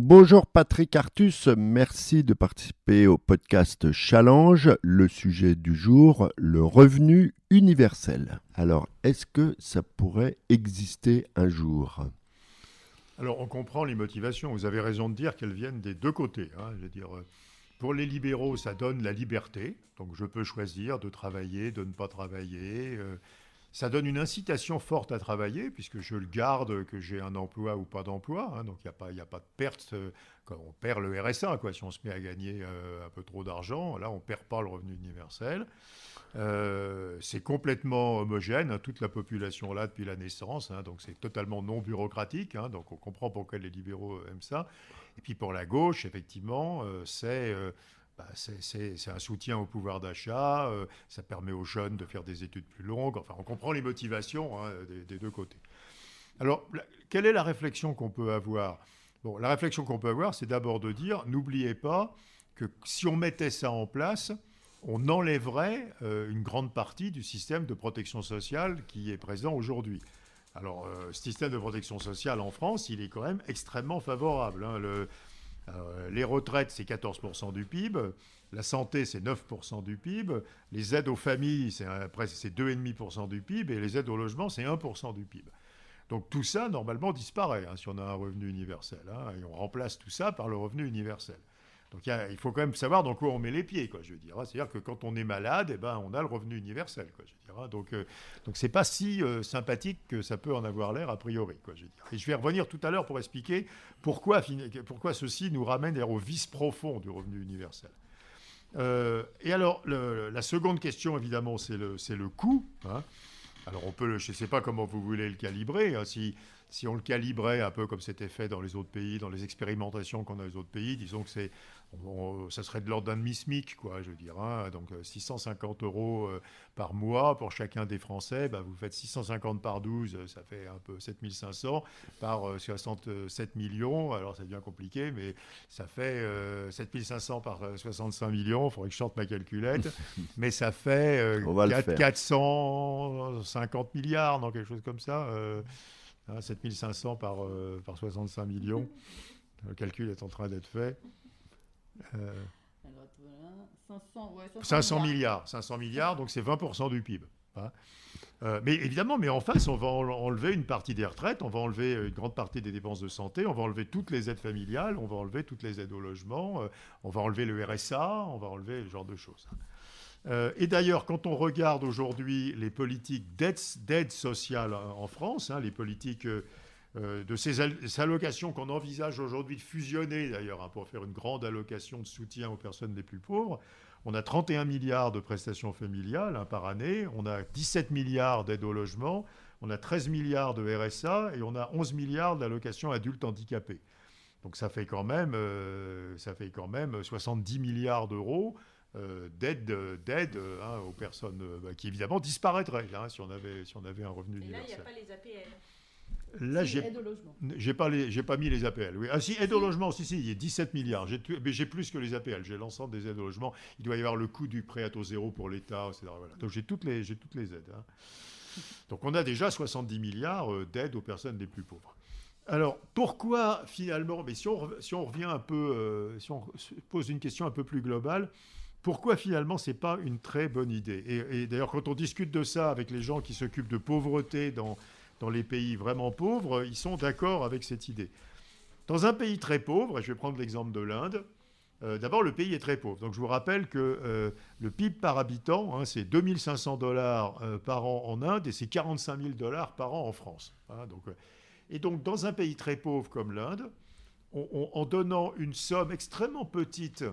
Bonjour Patrick Artus, merci de participer au podcast Challenge. Le sujet du jour, le revenu universel. Alors, est-ce que ça pourrait exister un jour? Alors, on comprend les motivations. Vous avez raison de dire qu'elles viennent des deux côtés. Hein. Je veux dire, euh, pour les libéraux, ça donne la liberté. Donc, je peux choisir de travailler, de ne pas travailler. Euh, ça donne une incitation forte à travailler, puisque je le garde, que j'ai un emploi ou pas d'emploi. Hein, donc il n'y a, pas, de perte. Euh, quand on perd le RSA, quoi, si on se met à gagner euh, un peu trop d'argent, là on ne perd pas le revenu universel. Euh, c'est complètement homogène, hein, toute la population là depuis la naissance, hein, donc c'est totalement non bureaucratique, donc on comprend pourquoi les libéraux aiment ça. Et puis pour la gauche, effectivement, c'est bah, c'est un soutien au pouvoir d'achat, euh, ça permet aux jeunes de faire des études plus longues, enfin on comprend les motivations hein, des, deux côtés. Alors, quelle est la réflexion qu'on peut avoir? Bon, la réflexion qu'on peut avoir, c'est d'abord de dire, n'oubliez pas que si on mettait ça en place, on enlèverait euh, une grande partie du système de protection sociale qui est présent aujourd'hui. Alors, euh, ce système de protection sociale en France, il est quand même extrêmement favorable. Hein. Euh, les retraites, c'est 14% du PIB. La santé, c'est 9% du PIB. Les aides aux familles, c'est 2,5% du PIB. Et les aides au logement, c'est 1% du PIB. Donc tout ça, normalement, disparaît hein, si on a un revenu universel. Hein, et on remplace tout ça par le revenu universel. Donc il faut quand même savoir dans quoi on met les pieds, quoi, je veux dire. Hein. C'est-à-dire que quand on est malade, eh ben, on a le revenu universel, quoi, je. Hein. Donc, euh, donc c'est pas si euh, sympathique que ça peut en avoir l'air a priori, quoi, je veux dire. Et je vais revenir tout à l'heure pour expliquer pourquoi, pourquoi ceci nous ramène au vice profond du revenu universel. Euh, et alors, la seconde question, évidemment, c'est le, le coût. Hein. Alors, on peut, je ne sais pas comment vous voulez le calibrer. Si, si on le calibrait un peu comme c'était fait dans les autres pays, dans les expérimentations qu'on a dans les autres pays, disons que c'est ça serait de l'ordre d'un demi-smic, quoi, je veux dire. Hein. Donc 650 euh, euros euh, par mois pour chacun des Français. Bah, vous faites 650 par 12, euh, ça fait un peu 7500 par 67 millions. Alors c'est bien compliqué, mais ça fait 7500 par 65 millions. Il faudrait que je sorte ma calculette. mais ça fait 450 milliards, non, quelque chose comme ça. 7500 hein, par, par 65 millions. Le calcul est en train d'être fait. 500, euh, milliards. 500 milliards, donc c'est 20% du PIB. Hein. Euh, mais évidemment, mais en face, on va enlever une partie des retraites, on va enlever une grande partie des dépenses de santé, on va enlever toutes les aides familiales, on va enlever toutes les aides au logement, euh, on va enlever le RSA, on va enlever ce genre de choses. Et d'ailleurs, quand on regarde aujourd'hui les politiques d'aide sociale en France, hein, les politiques euh, de ces allocations qu'on envisage aujourd'hui de fusionner d'ailleurs hein, pour faire une grande allocation de soutien aux personnes les plus pauvres. On a 31 milliards de prestations familiales hein, par année, on a 17 milliards d'aide au logement, on a 13 milliards de RSA et on a 11 milliards d'allocations adultes handicapés. Donc ça fait quand même, euh, ça fait quand même 70 milliards d'euros euh, d'aide, hein, aux personnes bah, qui évidemment disparaîtraient si, on avait, si on avait un revenu et Là, il n'y a pas les APL. Là, j'ai j'ai pas j'ai pas mis les APL. Oui. Ah si, aide au logement, si si, il y a 17 milliards. J'ai mais j'ai plus que les APL. J'ai l'ensemble des aides au logement. Il doit y avoir le coût du prêt à taux zéro pour l'État, etc. Donc j'ai toutes les j'ai toutes les aides. Hein. Donc on a déjà 70 milliards euh, d'aides aux personnes les plus pauvres. Alors pourquoi finalement Mais si on si on revient un peu, euh, si on pose une question un peu plus globale. Pourquoi finalement c'est pas une très bonne idée Et, d'ailleurs quand on discute de ça avec les gens qui s'occupent de pauvreté dans dans les pays vraiment pauvres, ils sont d'accord avec cette idée. Dans un pays très pauvre, et je vais prendre l'exemple de l'Inde, euh, d'abord le pays est très pauvre. Donc je vous rappelle que euh, le PIB par habitant, hein, c'est 2500 dollars euh, par an en Inde et c'est 45 000 dollars par an en France. Hein. donc, et donc dans un pays très pauvre comme l'Inde, en donnant une somme extrêmement petite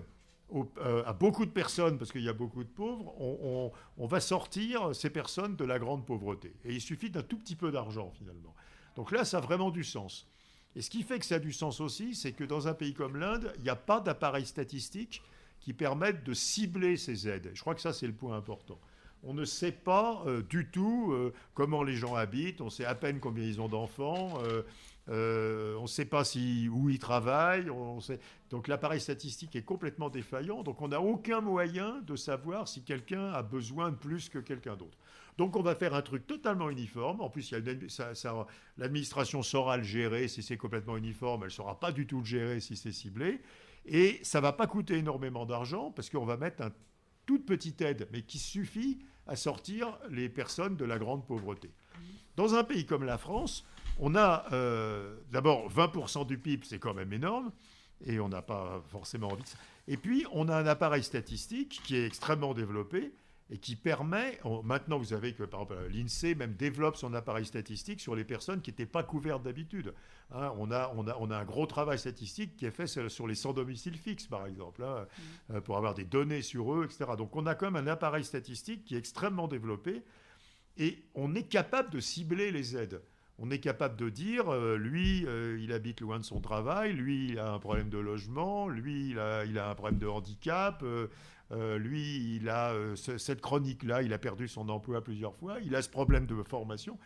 euh, à beaucoup de personnes, parce qu'il y a beaucoup de pauvres, on, va sortir ces personnes de la grande pauvreté. Et il suffit d'un tout petit peu d'argent, finalement. Donc là, ça a vraiment du sens. Et ce qui fait que ça a du sens aussi, c'est que dans un pays comme l'Inde, il n'y a pas d'appareil statistique qui permette de cibler ces aides. Je crois que ça, c'est le point important. On ne sait pas euh, du tout euh, comment les gens habitent, on sait à peine combien ils ont d'enfants, on ne sait pas si, où il travaille. On sait... Donc l'appareil statistique est complètement défaillant. Donc on n'a aucun moyen de savoir si quelqu'un a besoin de plus que quelqu'un d'autre. Donc on va faire un truc totalement uniforme. En plus, l'administration saura le gérer si c'est complètement uniforme. Elle ne saura pas du tout le gérer si c'est ciblé. Et ça ne va pas coûter énormément d'argent parce qu'on va mettre une toute petite aide, mais qui suffit à sortir les personnes de la grande pauvreté. Dans un pays comme la France, on a euh, d'abord 20% du PIB, c'est quand même énorme, et on n'a pas forcément envie de ça. Et puis, on a un appareil statistique qui est extrêmement développé et qui permet, maintenant vous savez que par exemple l'INSEE même développe son appareil statistique sur les personnes qui n'étaient pas couvertes d'habitude. Hein. on, a, on, a, on, a, un gros travail statistique qui est fait sur les sans domicile fixe par exemple, hein, mmh. euh, pour avoir des données sur eux, etc. Donc on a quand même un appareil statistique qui est extrêmement développé et on est capable de cibler les aides. On est capable de dire, euh, lui, euh, il habite loin de son travail, lui, il a un problème de logement, lui, il a, il a un problème de handicap, euh, lui, il a cette chronique-là, il a perdu son emploi plusieurs fois, il a ce problème de formation.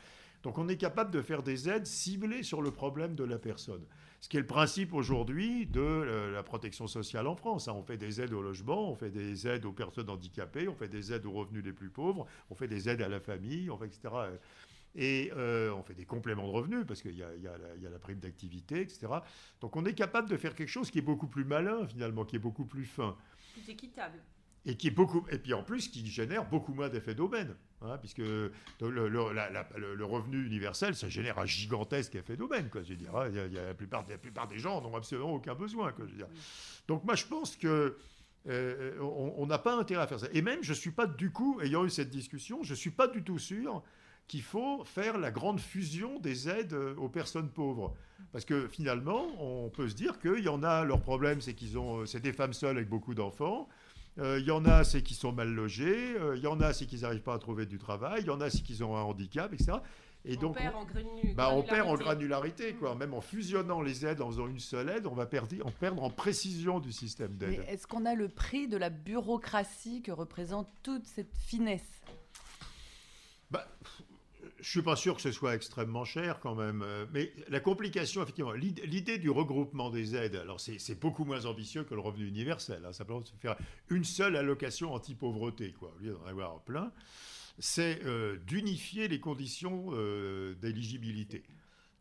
Donc on est capable de faire des aides ciblées sur le problème de la personne. Ce qui est le principe aujourd'hui de la protection sociale en France. Hein. On fait des aides au logement, on fait des aides aux personnes handicapées, on fait des aides aux revenus les plus pauvres, on fait des aides à la famille, on fait etc. Et on fait des compléments de revenus parce qu'il y, y, a la prime d'activité, etc. Donc on est capable de faire quelque chose qui est beaucoup plus malin finalement, qui est beaucoup plus fin plus équitable. Et, qui est beaucoup, et puis en plus qui génère beaucoup moins d'effets d'aubaine, hein, puisque le, le, revenu universel, ça génère un gigantesque effet d'aubaine. Quoi, je dire, hein. il y a, la, plupart, la plupart des gens n'ont absolument aucun besoin. Quoi, je dire. Donc moi je pense que euh, on n'a pas intérêt à faire ça. Et même, je ne suis pas du coup, ayant eu cette discussion, je ne suis pas du tout sûr qu'il faut faire la grande fusion des aides euh, aux personnes pauvres. Parce que finalement, on peut se dire qu'il y en a, leur problème, c'est qu'ils ont, euh, c'est des femmes seules avec beaucoup d'enfants. Euh, il y en a, c'est qu'ils sont mal logés. Il y en a, c'est qu'ils n'arrivent pas à trouver du travail. Il y en a, c'est qu'ils ont un handicap, etc. Et on donc, perd en granularité. Bah, on perd en granularité, quoi. Même en fusionnant les aides, en faisant une seule aide, on va perdre, en perdre en précision du système d'aide. Est-ce qu'on a le prix de la bureaucratie que représente toute cette finesse? Bah, je suis pas sûr que ce soit extrêmement cher quand même. Euh, mais la complication, effectivement, l'idée du regroupement des aides, alors c'est beaucoup moins ambitieux que le revenu universel. Hein, simplement se faire une seule allocation anti-pauvreté, au lieu d'en avoir plein. C'est euh, d'unifier les conditions euh, d'éligibilité.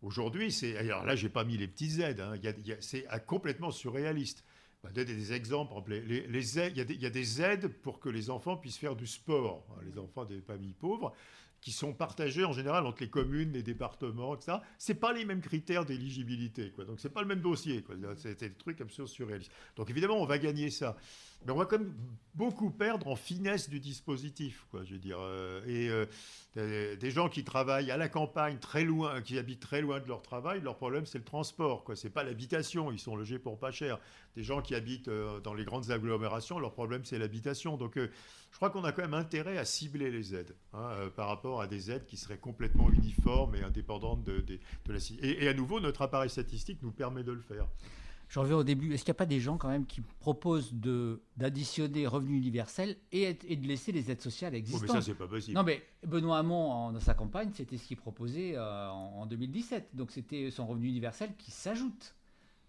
Aujourd'hui, c'est. Alors là, j'ai pas mis les petites aides. Hein, c'est complètement surréaliste. Bah, donner des exemples. Les, aides, il, y il, y a des, aides pour que les enfants puissent faire du sport, hein, les enfants des familles pauvres qui sont partagés en général entre les communes, les départements, etc. C'est pas les mêmes critères d'éligibilité, quoi. Donc c'est pas le même dossier, quoi. C'est des trucs absolument surréalistes. Donc évidemment, on va gagner ça. Mais on va quand même beaucoup perdre en finesse du dispositif, quoi, je veux dire. Euh, et euh, des gens qui travaillent à la campagne, très loin, qui habitent très loin de leur travail, leur problème c'est le transport, quoi. C'est pas l'habitation, ils sont logés pour pas cher. Des gens qui habitent euh, dans les grandes agglomérations, leur problème c'est l'habitation. Donc je crois qu'on a quand même intérêt à cibler les aides hein, par rapport à des aides qui seraient complètement uniformes et indépendantes de, la... Et, et à nouveau, notre appareil statistique nous permet de le faire. Je reviens au début. Est-ce qu'il n'y a pas des gens quand même qui proposent d'additionner revenu universel et, et, de laisser les aides sociales existantes oh, mais ça, c'est pas possible. Non, mais Benoît Hamon, dans sa campagne, c'était ce qu'il proposait euh, en, 2017. Donc c'était son revenu universel qui s'ajoute.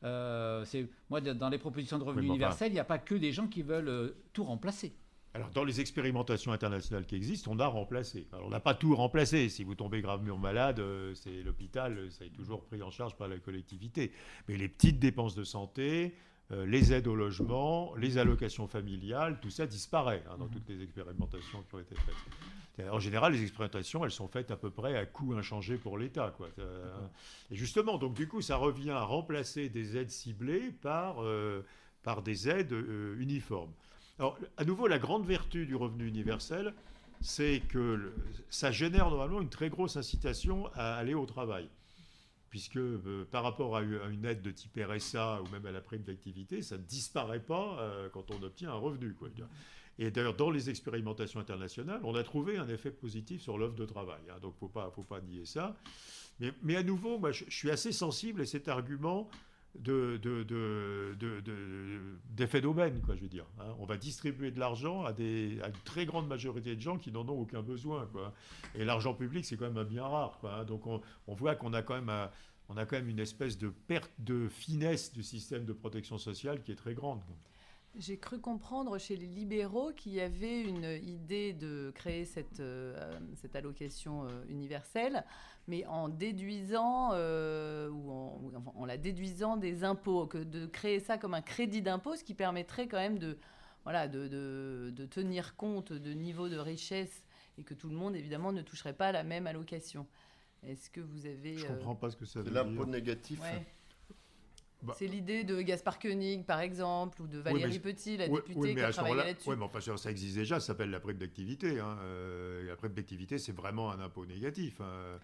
Euh, moi, dans les propositions de revenu universel, il n'y a pas que des gens qui veulent euh, tout remplacer. Alors, dans les expérimentations internationales qui existent, on a remplacé. Alors, on n'a pas tout remplacé. Si vous tombez gravement malade, euh, c'est l'hôpital, ça est toujours pris en charge par la collectivité. Mais les petites dépenses de santé, euh, les aides au logement, les allocations familiales, tout ça disparaît hein, dans mmh. toutes les expérimentations qui ont été faites. En général, les expérimentations, elles sont faites à peu près à coût inchangé pour l'État. Euh, et justement, donc du coup, ça revient à remplacer des aides ciblées par, par des aides uniformes. Alors, à nouveau, la grande vertu du revenu universel, c'est que ça génère normalement une très grosse incitation à aller au travail. Puisque euh, par rapport à une aide de type RSA ou même à la prime d'activité, ça ne disparaît pas euh, quand on obtient un revenu. Et d'ailleurs, dans les expérimentations internationales, on a trouvé un effet positif sur l'offre de travail. Hein. donc, il ne faut pas, nier ça. Mais, à nouveau, moi, je, suis assez sensible à cet argument de, d'effet d'aubaine, je veux dire. Hein. On va distribuer de l'argent à, à une très grande majorité de gens qui n'en ont aucun besoin, quoi. Et l'argent public, c'est quand même un bien rare, quoi. Hein. Donc on, voit qu'on a quand même a quand même une espèce de perte de finesse du système de protection sociale qui est très grande. J'ai cru comprendre chez les libéraux qu'il y avait une idée de créer cette, euh, cette allocation euh, universelle, mais en déduisant euh, ou en, la déduisant des impôts, que de créer ça comme un crédit d'impôt, ce qui permettrait quand même de, voilà, de, de, de, tenir compte de niveau de richesse et que tout le monde évidemment ne toucherait pas la même allocation. Est-ce que vous avez Je comprends pas ce que ça veut dire. L'impôt négatif. Bah. c'est l'idée de Gaspard Koenig, par exemple, ou de Valérie Petit, la députée qui a travaillé là-dessus. Oui, mais enfin, ça existe déjà, ça s'appelle la prime d'activité. Hein. Euh, la prime d'activité, c'est vraiment un impôt négatif. Hein.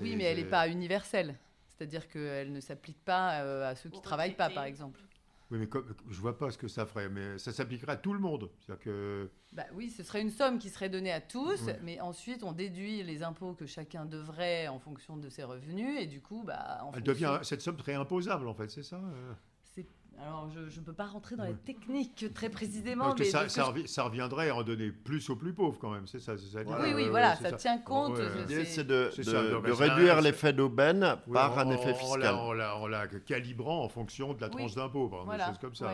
Oui, mais elle n'est pas universelle. C'est-à-dire qu'elle ne s'applique pas euh, à ceux qui ne travaillent pas, par exemple. Oui, mais comme, je vois pas ce que ça ferait, mais ça s'appliquerait à tout le monde. Que... Bah oui, ce serait une somme qui serait donnée à tous, mais ensuite on déduit les impôts que chacun devrait en fonction de ses revenus, et du coup, bah, Elle devient cette somme très imposable en fait, c'est ça euh? Alors, je ne peux pas rentrer dans les techniques très précisément. mais ça, ça, reviendrait à en donner plus aux plus pauvres quand même, c'est ça, ça Oui, oui, voilà, ça, tient compte. L'idée, c'est de, de, réduire l'effet d'aubaine par un effet fiscal. En la, calibrant en fonction de la tranche d'impôt, des choses comme ça.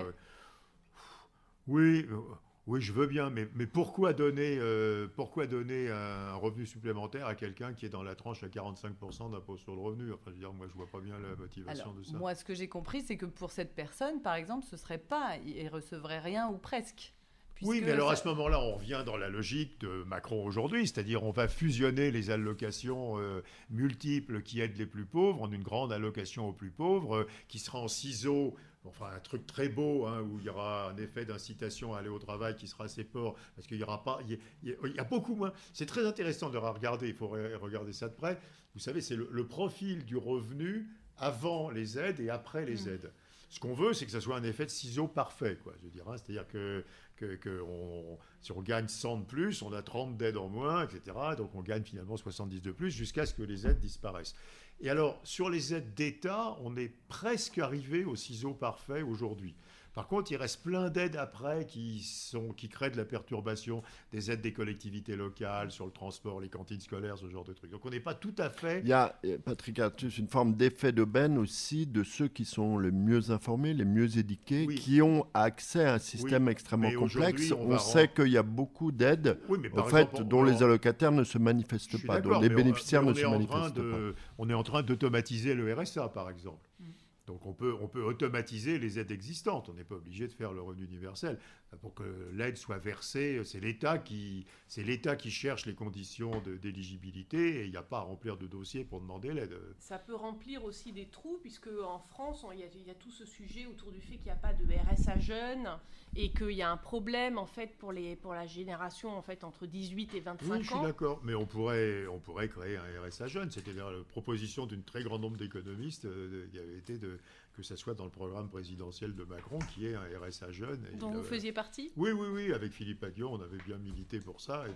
Oui, euh, oui, je veux bien, mais, mais pourquoi, donner, euh, pourquoi donner un revenu supplémentaire à quelqu'un qui est dans la tranche à 45% d'impôt sur le revenu? Enfin, je veux dire, moi, je vois pas bien la motivation de ça. Moi, ce que j'ai compris, c'est que pour cette personne, par exemple, ce serait pas, il recevrait rien ou presque. Oui, mais alors à ce moment-là, on revient dans la logique de Macron aujourd'hui, c'est-à-dire on va fusionner les allocations euh, multiples qui aident les plus pauvres en une grande allocation aux plus pauvres, euh, qui sera en ciseaux enfin un truc très beau hein, où il y aura un effet d'incitation à aller au travail qui sera assez fort parce qu'il y aura pas, il y, a, beaucoup moins. C'est très intéressant de regarder. Il faut regarder ça de près. Vous savez, c'est le, profil du revenu avant les aides et après les mmh. aides. Ce qu'on veut, c'est que ça soit un effet de ciseau parfait, quoi. Je dire, hein. c'est-à-dire que, que, on, si on gagne 100 de plus, on a 30 d'aides en moins, etc. Donc on gagne finalement 70 de plus jusqu'à ce que les aides disparaissent. Et alors, sur les aides d'État, on est presque arrivé au ciseau parfait aujourd'hui. Par contre, il reste plein d'aides après qui, sont, qui créent de la perturbation, des aides des collectivités locales sur le transport, les cantines scolaires, ce genre de trucs. Donc on n'est pas tout à fait... Il y a, Patrick Artus, une forme d'effet d'aubaine aussi de ceux qui sont les mieux informés, les mieux éduqués, qui ont accès à un système extrêmement complexe. On, sait qu'il y a beaucoup d'aides, en fait, dont les allocataires ne se manifestent pas, dont les bénéficiaires ne se manifestent pas. On est en train d'automatiser le RSA, par exemple. Mm. Donc on peut, on peut automatiser les aides existantes. On n'est pas obligé de faire le revenu universel. Pour que l'aide soit versée, c'est l'État qui, c'est l'État qui cherche les conditions d'éligibilité et il n'y a pas à remplir de dossier pour demander l'aide. Ça peut remplir aussi des trous puisque en France, il y, a tout ce sujet autour du fait qu'il n'y a pas de RSA jeune et qu'il y a un problème en fait pour, les, pour la génération en fait entre 18 et 25 ans. Oui, je suis d'accord, mais on pourrait, on pourrait créer un RSA jeune. C'était la proposition d'une très grand nombre d'économistes euh, qui avait été de, que ce soit dans le programme présidentiel de Macron, qui est un RSA jeune. Dont vous faisiez partie Oui, oui, oui. Avec Philippe Aguillon, on avait bien milité pour ça. Et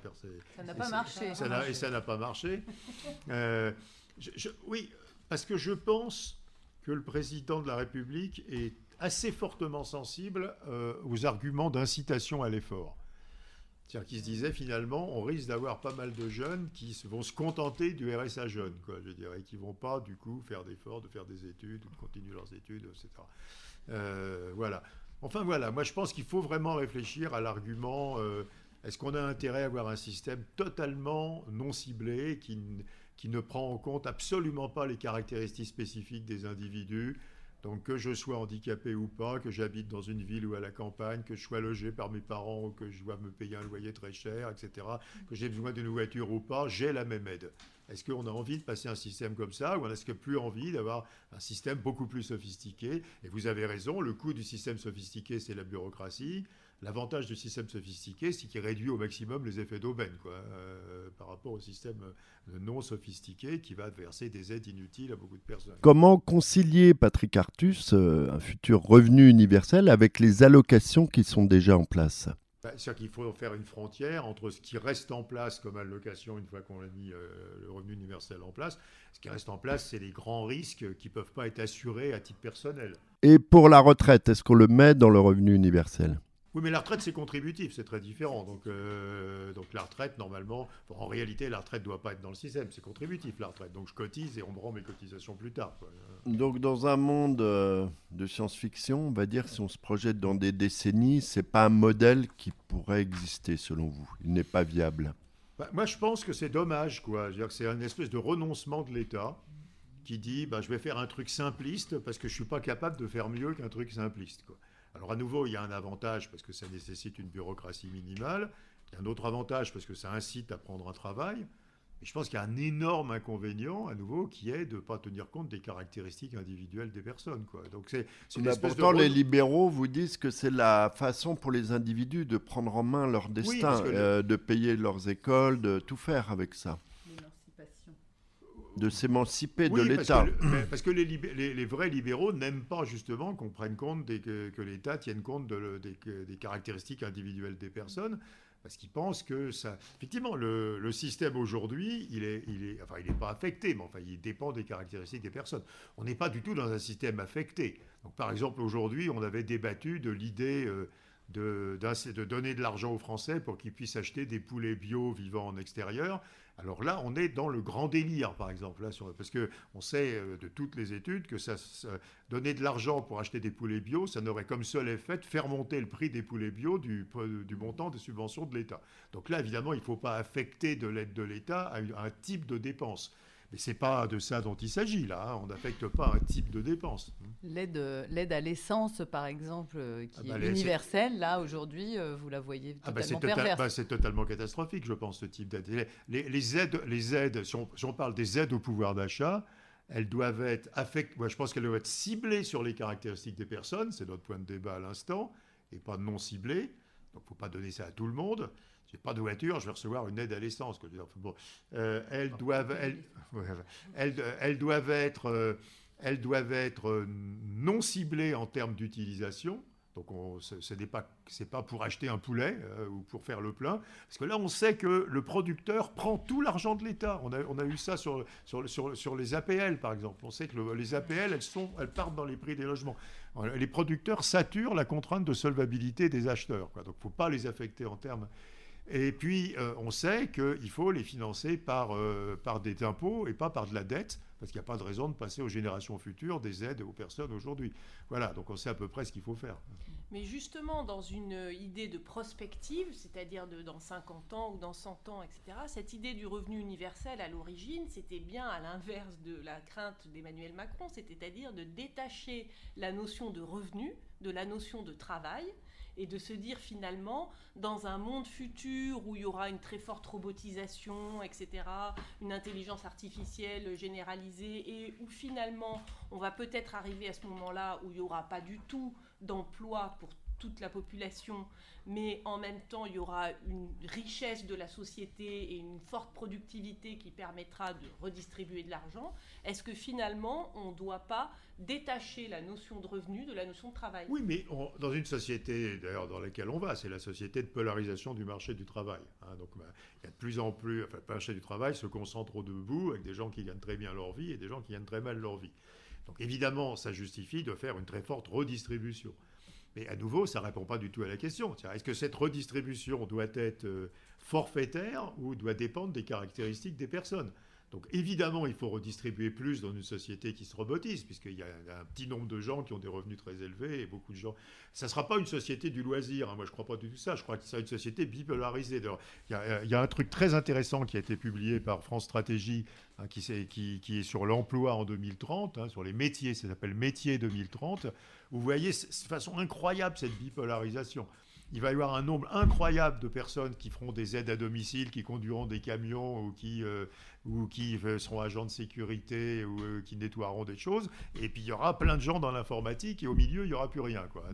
ça n'a pas marché. Ça et ça n'a pas marché. Euh, oui, parce que je pense que le président de la République est assez fortement sensible euh, aux arguments d'incitation à l'effort. C'est-à-dire qu'il se disait finalement, on risque d'avoir pas mal de jeunes qui vont se contenter du RSA jeune, quoi, je dirais, qui vont pas du coup faire d'efforts, de faire des études, ou de continuer leurs études, etc. Euh, voilà. Enfin voilà, moi je pense qu'il faut vraiment réfléchir à l'argument euh, est-ce qu'on a intérêt à avoir un système totalement non ciblé qui, qui ne prend en compte absolument pas les caractéristiques spécifiques des individus donc que je sois handicapé ou pas, que j'habite dans une ville ou à la campagne, que je sois logé par mes parents ou que je dois me payer un loyer très cher, etc., que j'ai besoin d'une voiture ou pas, j'ai la même aide. Est-ce qu'on a envie de passer un système comme ça ou est-ce qu'on a plus envie d'avoir un système beaucoup plus sophistiqué? Et vous avez raison, le coût du système sophistiqué, c'est la bureaucratie. L'avantage du système sophistiqué, c'est qu'il réduit au maximum les effets d'aubaine euh, par rapport au système euh, non sophistiqué qui va verser des aides inutiles à beaucoup de personnes. Comment concilier, Patrick Artus, euh, un futur revenu universel avec les allocations qui sont déjà en place? Bah, c'est-à-dire qu'il faut faire une frontière entre ce qui reste en place comme allocation une fois qu'on a mis le revenu universel en place. Ce qui reste en place, c'est les grands risques qui ne peuvent pas être assurés à titre personnel. Et pour la retraite, est-ce qu'on le met dans le revenu universel? Oui, mais la retraite, c'est contributif, c'est très différent. Donc, euh, donc la retraite, normalement, en réalité, la retraite ne doit pas être dans le système, c'est contributif, la retraite. Donc je cotise et on me rend mes cotisations plus tard. Donc dans un monde euh, de science-fiction, on va dire, si on se projette dans des décennies, c'est pas un modèle qui pourrait exister, selon vous. Il n'est pas viable. Bah, moi, je pense que c'est dommage, quoi. C'est une espèce de renoncement de l'État qui dit bah, je vais faire un truc simpliste parce que je ne suis pas capable de faire mieux qu'un truc simpliste. Quoi. Alors à nouveau, il y a un avantage parce que ça nécessite une bureaucratie minimale. Il y a un autre avantage parce que ça incite à prendre un travail. Mais je pense qu'il y a un énorme inconvénient, à nouveau, qui est de ne pas tenir compte des caractéristiques individuelles des personnes. Quoi. Donc c'est, c'est pourtant, les libéraux vous disent que c'est la façon pour les individus de prendre en main leur destin, euh, de payer leurs écoles, de tout faire avec ça de s'émanciper de l'État. Parce que, les, les, vrais libéraux n'aiment pas justement qu'on prenne compte des, que, l'État tienne compte des, caractéristiques individuelles des personnes. Parce qu'ils pensent que ça. Effectivement, le, système aujourd'hui, il est, il est, enfin, il n'est pas affecté, mais enfin, il dépend des caractéristiques des personnes. On n'est pas du tout dans un système affecté. Donc, par exemple, aujourd'hui, on avait débattu de l'idée euh, de, donner de l'argent aux Français pour qu'ils puissent acheter des poulets bio vivant en extérieur. Alors là, on est dans le grand délire, par exemple, là, parce qu'on sait euh, de toutes les études que ça, donner de l'argent pour acheter des poulets bio, ça n'aurait comme seul effet de faire monter le prix des poulets bio du montant des subventions de l'État. Donc là, évidemment, il ne faut pas affecter de l'aide de l'État à, un type de dépense. Mais ce n'est pas de ça dont il s'agit là, hein. on n'affecte pas un type de dépense. L'aide, l'aide à l'essence, par exemple, euh, qui ah bah, est universelle, là aujourd'hui, euh, vous la voyez ah bah, totalement ah bah, c'est, totalement catastrophique, je pense, ce type d'aide. Les, aides, les aides si, on, parle des aides au pouvoir d'achat, elles doivent être affectées, moi, je pense qu'elles doivent être ciblées sur les caractéristiques des personnes, c'est notre point de débat à l'instant, et pas non ciblées. Donc il ne faut pas donner ça à tout le monde j'ai pas de voiture, je vais recevoir une aide à l'essence. Bon, euh, elles doivent, elles, elles, doivent être, euh, elles doivent être euh, non ciblées en termes d'utilisation. Donc ce n'est pas, pas pour acheter un poulet ou pour faire le plein. Parce que là, on sait que le producteur prend tout l'argent de l'État. On a, on a eu ça sur, sur, sur, sur, les APL, par exemple. On sait que les APL, elles, sont, elles partent dans les prix des logements. Les producteurs saturent la contrainte de solvabilité des acheteurs. Donc il ne faut pas les affecter en termes et puis, euh, on sait qu'il faut les financer par, euh, par des impôts et pas par de la dette, parce qu'il n'y a pas de raison de passer aux générations futures des aides aux personnes aujourd'hui. Voilà, donc on sait à peu près ce qu'il faut faire. Mais justement, dans une idée de prospective, c'est-à-dire dans 50 ans ou dans 100 ans, etc., cette idée du revenu universel à l'origine, c'était bien à l'inverse de la crainte d'Emmanuel Macron, c'est-à-dire de détacher la notion de revenu de la notion de travail et de se dire finalement, dans un monde futur où il y aura une très forte robotisation, etc., une intelligence artificielle généralisée, et où finalement on va peut-être arriver à ce moment-là où il n'y aura pas du tout d'emploi pour toute la population, mais en même temps, il y aura une richesse de la société et une forte productivité qui permettra de redistribuer de l'argent, est-ce que finalement, on ne doit pas détacher la notion de revenu de la notion de travail? Oui, mais dans une société, d'ailleurs, dans laquelle on va, c'est la société de polarisation du marché du travail. Hein. donc, bah, il y a de plus en plus, enfin, le marché du travail se concentre au debout avec des gens qui gagnent très bien leur vie et des gens qui gagnent très mal leur vie. Donc, évidemment, ça justifie de faire une très forte redistribution. Mais à nouveau, ça ne répond pas du tout à la question. Est-ce que cette redistribution doit être euh, forfaitaire ou doit dépendre des caractéristiques des personnes? Donc évidemment, il faut redistribuer plus dans une société qui se robotise, puisqu'il y a un petit nombre de gens qui ont des revenus très élevés et beaucoup de gens. Ça ne sera pas une société du loisir. Hein. Moi, je ne crois pas du tout ça. Je crois que sera une société bipolarisée. Il y, a, il y, a, un truc très intéressant qui a été publié par France Stratégie, hein, qui, est sur l'emploi en 2030, hein, sur les métiers. Ça s'appelle Métiers 2030. Où vous voyez de façon incroyable cette bipolarisation il va y avoir un nombre incroyable de personnes qui feront des aides à domicile, qui conduiront des camions ou qui, euh, ou qui euh, seront agents de sécurité ou euh, qui nettoieront des choses. Et puis il y aura plein de gens dans l'informatique et au milieu, il n'y aura plus rien. Quoi.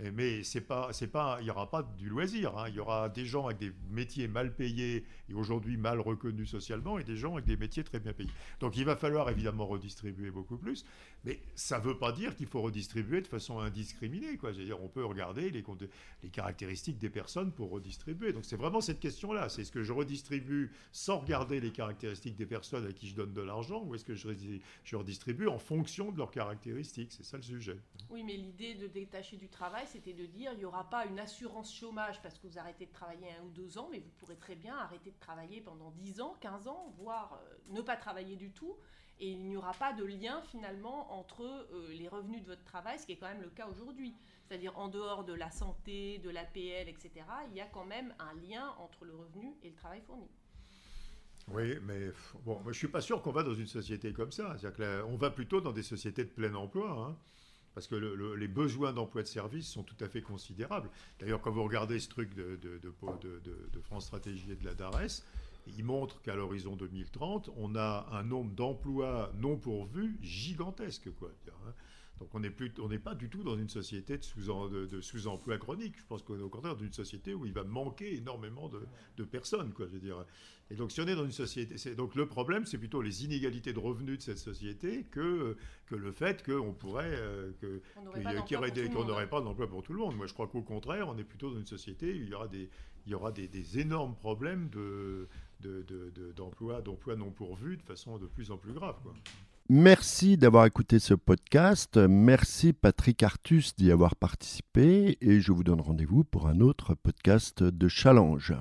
Mais c'est pas, c'est pas, il n'y aura pas du loisir. Hein. Il y aura des gens avec des métiers mal payés et aujourd'hui mal reconnus socialement et des gens avec des métiers très bien payés. Donc il va falloir évidemment redistribuer beaucoup plus. Mais ça ne veut pas dire qu'il faut redistribuer de façon indiscriminée. Quoi. -dire, on peut regarder les, caractéristiques des personnes pour redistribuer. Donc c'est vraiment cette question-là. C'est est-ce que je redistribue sans regarder les caractéristiques des personnes à qui je donne de l'argent ou est-ce que je redistribue en fonction de leurs caractéristiques? C'est ça le sujet. Oui, mais l'idée de détacher du travail, c'était de dire il n'y aura pas une assurance chômage parce que vous arrêtez de travailler un ou deux ans, mais vous pourrez très bien arrêter de travailler pendant 10 ans, 15 ans, voire euh, ne pas travailler du tout et il n'y aura pas de lien finalement entre euh, les revenus de votre travail, ce qui est quand même le cas aujourd'hui. C'est-à-dire en dehors de la santé, de l'APL, etc., il y a quand même un lien entre le revenu et le travail fourni. Oui, mais bon, je ne suis pas sûr qu'on va dans une société comme ça. C'est-à-dire qu'on va plutôt dans des sociétés de plein emploi. Hein, parce que les besoins d'emploi de service sont tout à fait considérables. D'ailleurs, quand vous regardez ce truc de, de, France Stratégie et de la DARES, il montre qu'à l'horizon 2030, on a un nombre d'emplois non pourvus gigantesque. Quoi. Donc on n'est pas du tout dans une société de sous-emploi de, chronique. Je pense qu'on est au contraire d'une société où il va manquer énormément de, personnes. Quoi, je veux dire. Et donc si on est dans une société... Donc le problème, c'est plutôt les inégalités de revenus de cette société que, que le fait qu'on pourrait... Euh, que, qu'on n'aurait pas d'emploi pour tout le monde. Moi je crois qu'au contraire, on est plutôt dans une société où il y aura des, il y aura des, des énormes problèmes de d'emplois de, non pourvus de façon de plus en plus grave. Merci d'avoir écouté ce podcast. Merci Patrick Artus d'y avoir participé et je vous donne rendez-vous pour un autre podcast de Challenge.